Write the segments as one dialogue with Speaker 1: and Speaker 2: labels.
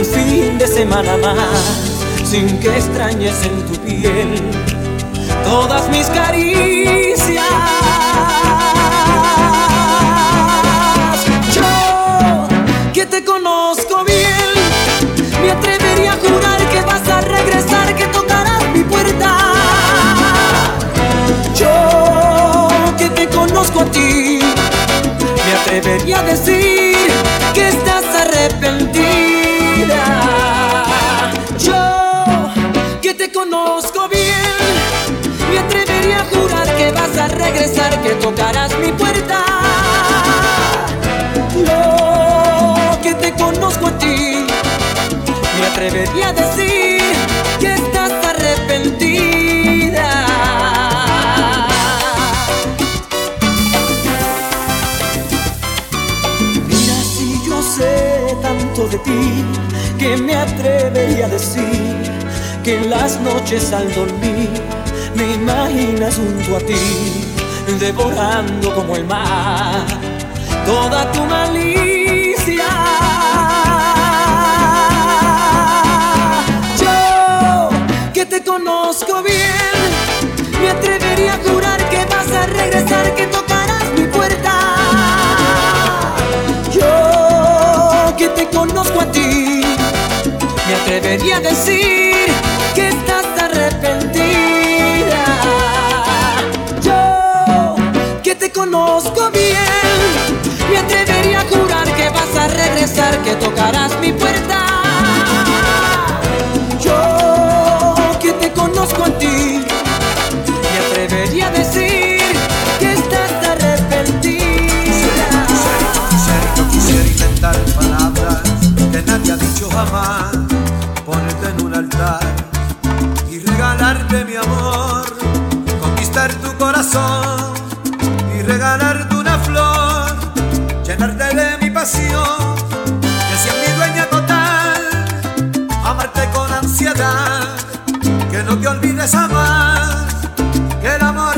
Speaker 1: un fin de semana más, sin que extrañes en tu piel todas mis caricias. Yo que te conozco bien, me atrevería a jurar que vas a regresar, que tocarás mi puerta. Yo que te conozco a ti, me atrevería a decir conozco bien, me atrevería a jurar que vas a regresar, que tocarás mi puerta. Yo que te conozco a ti, me atrevería a decir que estás arrepentida. Mira si yo sé tanto de ti que me atrevería a decir en las noches al dormir me imaginas junto a ti, devorando como el mar toda tu malicia. Yo que te conozco bien, me atrevería a jurar que vas a regresar, que tocarás mi puerta. Yo que te conozco a ti, me atrevería a decir conozco bien, me atrevería a jurar que vas a regresar, que tocarás mi puerta. Yo que te conozco a ti, me atrevería a decir que estás arrepentida.
Speaker 2: Quisiera, yo quisiera inventar palabras que nadie ha dicho jamás. Ponerte en un altar y regalarte mi amor. Conquistar tu corazón regalarte una flor. Llenarte de mi pasión, que sea mi dueña total. Amarte con ansiedad, que no te olvides jamás. Que el amor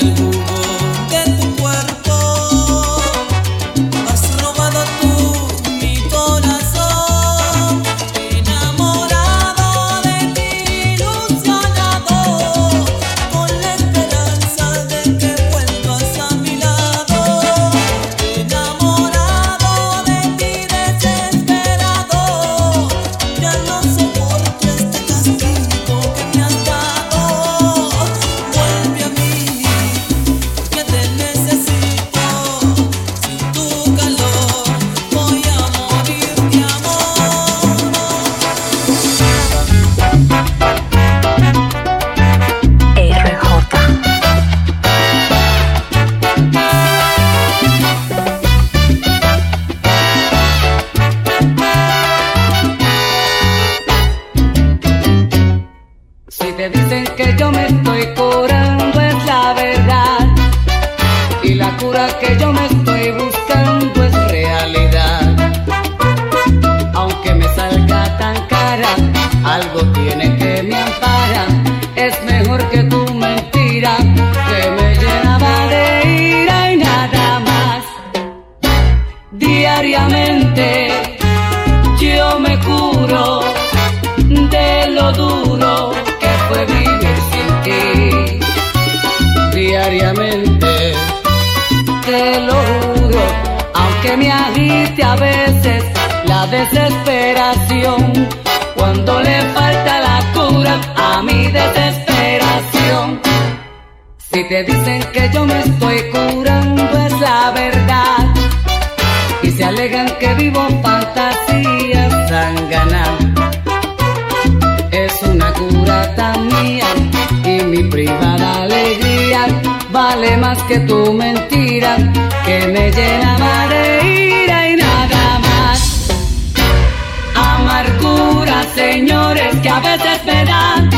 Speaker 3: You. Diariamente yo me curo de lo duro que fue vivir sin ti. Diariamente te lo juro, aunque me agite a veces la desesperación, cuando le falta la cura a mi desesperación. Si te dicen que yo me estoy curando vivo fantasías ganar Es una cura tan mía y mi privada alegría vale más que tu mentira que me llenaba de ira y nada más. Amargura, señores, que a veces me dan.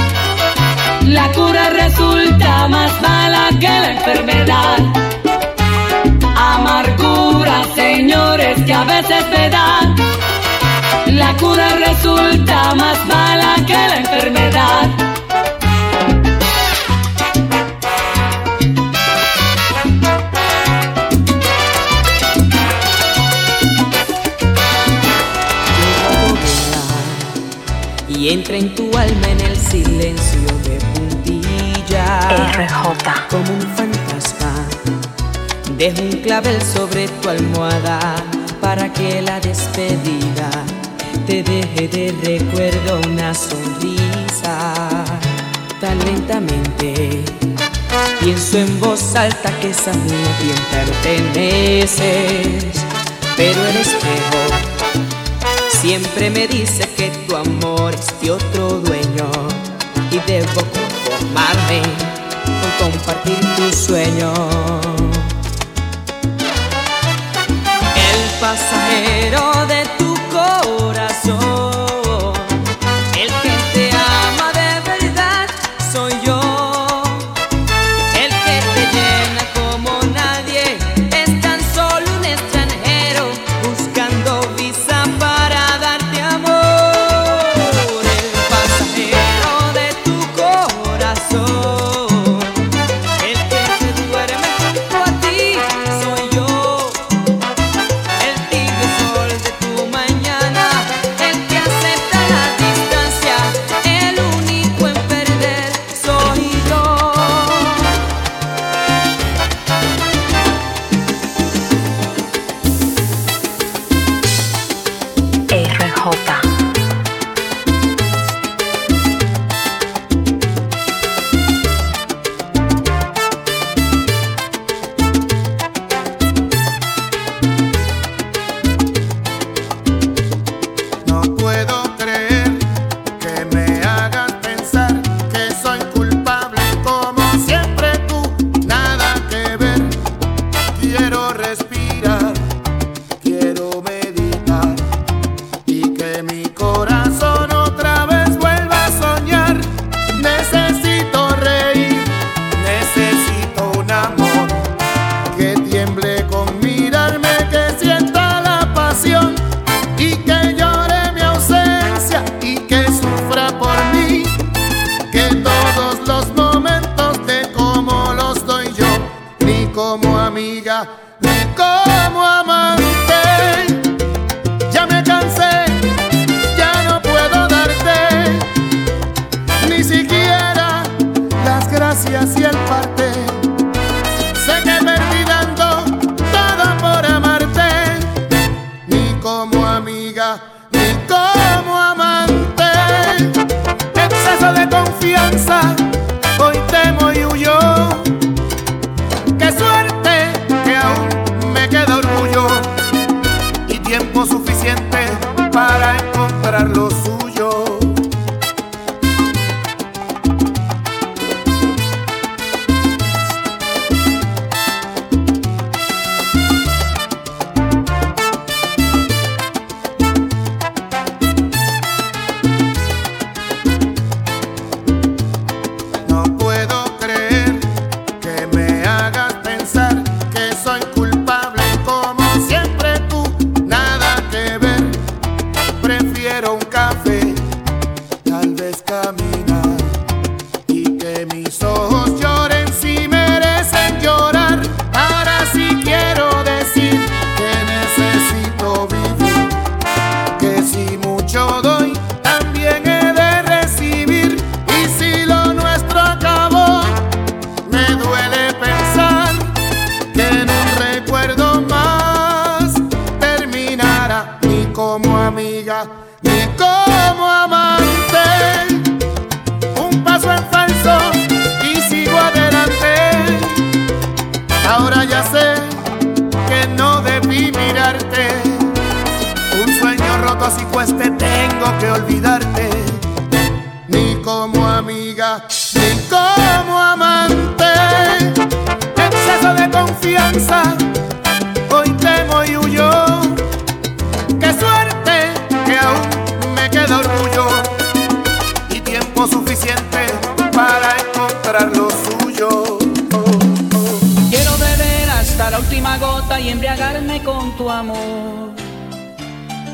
Speaker 3: La cura resulta más mala que la enfermedad. Amargura, señores, que a veces me dan. La cura resulta más mala que la enfermedad.
Speaker 4: y entra en tu alma en el silencio de puntilla.
Speaker 5: RJ.
Speaker 4: Como un fantasma, dejo un clavel sobre tu almohada para que la despedida te deje de recuerdo una sonrisa. Tan lentamente pienso en voz alta que niña a perteneces, pero el espejo Siempre me dice que tu amor es de otro dueño y debo conformarme con compartir tu sueño. Pasajero de tiempo
Speaker 6: suficiente para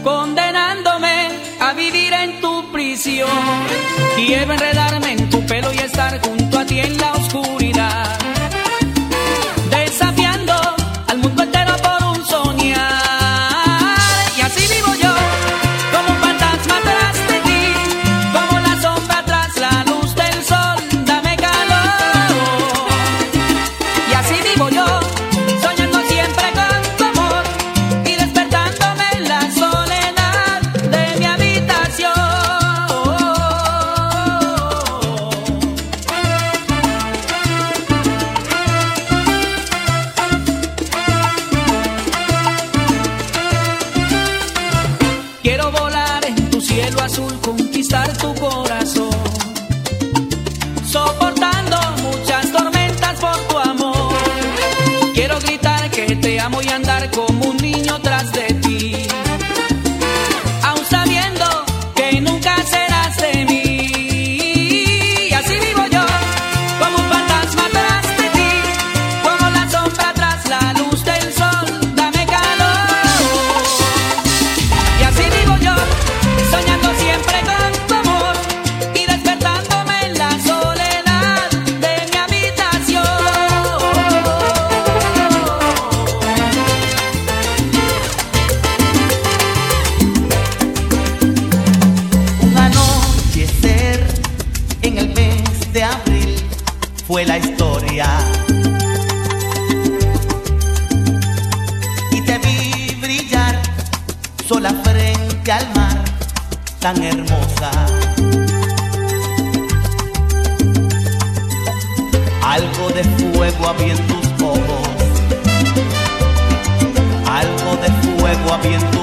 Speaker 6: condenándome a vivir en tu prisión. Quiero enredarme en tu pelo y estar junto a ti en la oscuridad. tu corazón, soportando muchas tormentas por tu amor.
Speaker 7: Quiero gritar que te amo y andar como un niño tras de tan hermosa. Algo de fuego había en tus ojos, algo de fuego había en tus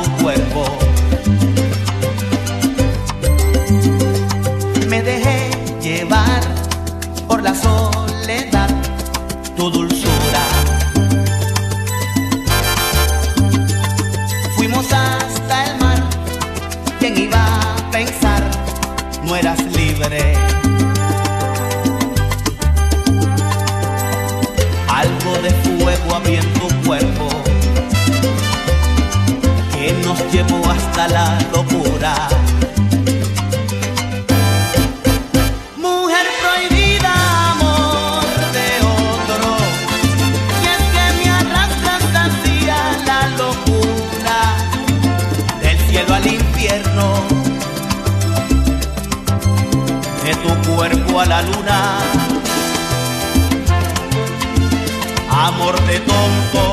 Speaker 7: luna.
Speaker 8: Amor de tonto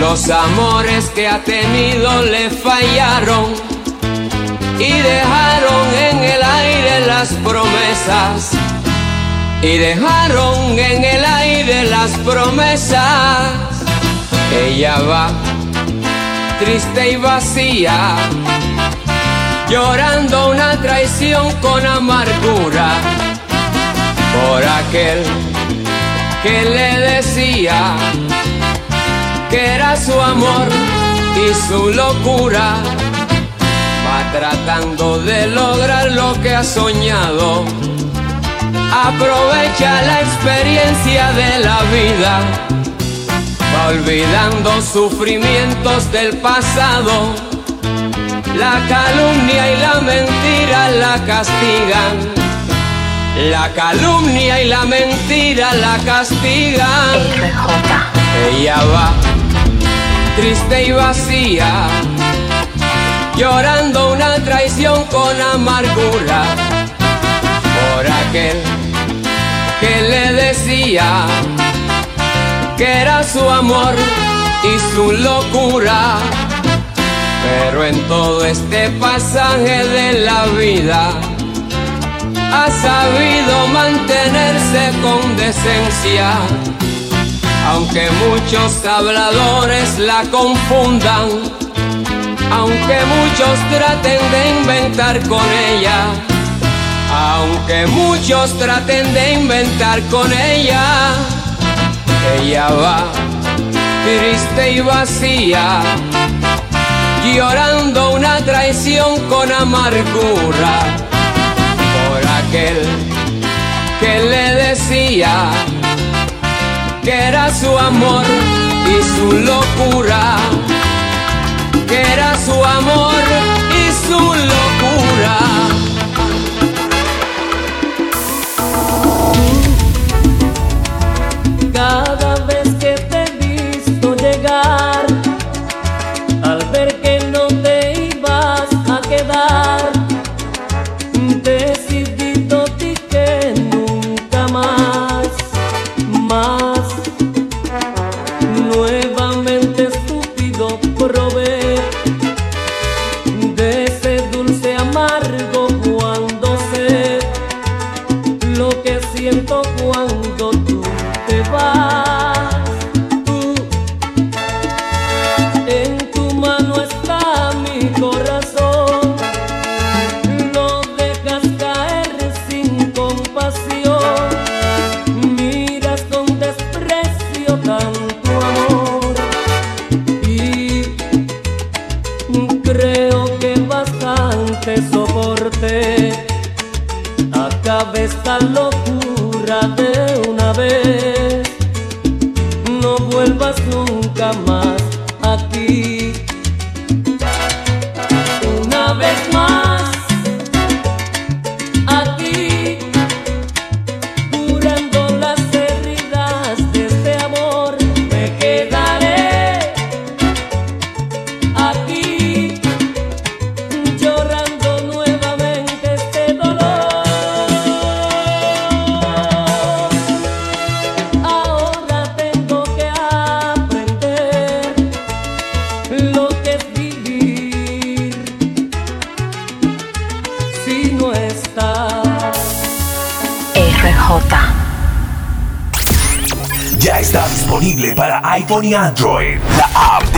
Speaker 8: los amores que ha tenido le fallaron y dejaron en el aire las promesas. Y dejaron en el aire las promesas. Ella va triste y vacía, llorando una traición con amargura por aquel que le decía era su amor y su locura. Va tratando de lograr lo que ha soñado. Aprovecha la experiencia de la vida. Va olvidando sufrimientos del pasado. La calumnia y la mentira la castigan. La calumnia y la mentira la castigan. Ella va triste y vacía, llorando una traición con amargura por aquel que le decía que era su amor y su locura. Pero en todo este pasaje de la vida, ha sabido mantenerse con decencia. Aunque muchos habladores la confundan, aunque muchos traten de inventar con ella, aunque muchos traten de inventar con ella, ella va triste y vacía, llorando una traición con amargura aquel que le decía que era su amor y su locura, que era su amor y su locura.
Speaker 9: acostúmbrate una vez, no vuelvas nunca.
Speaker 10: Y Android. La app de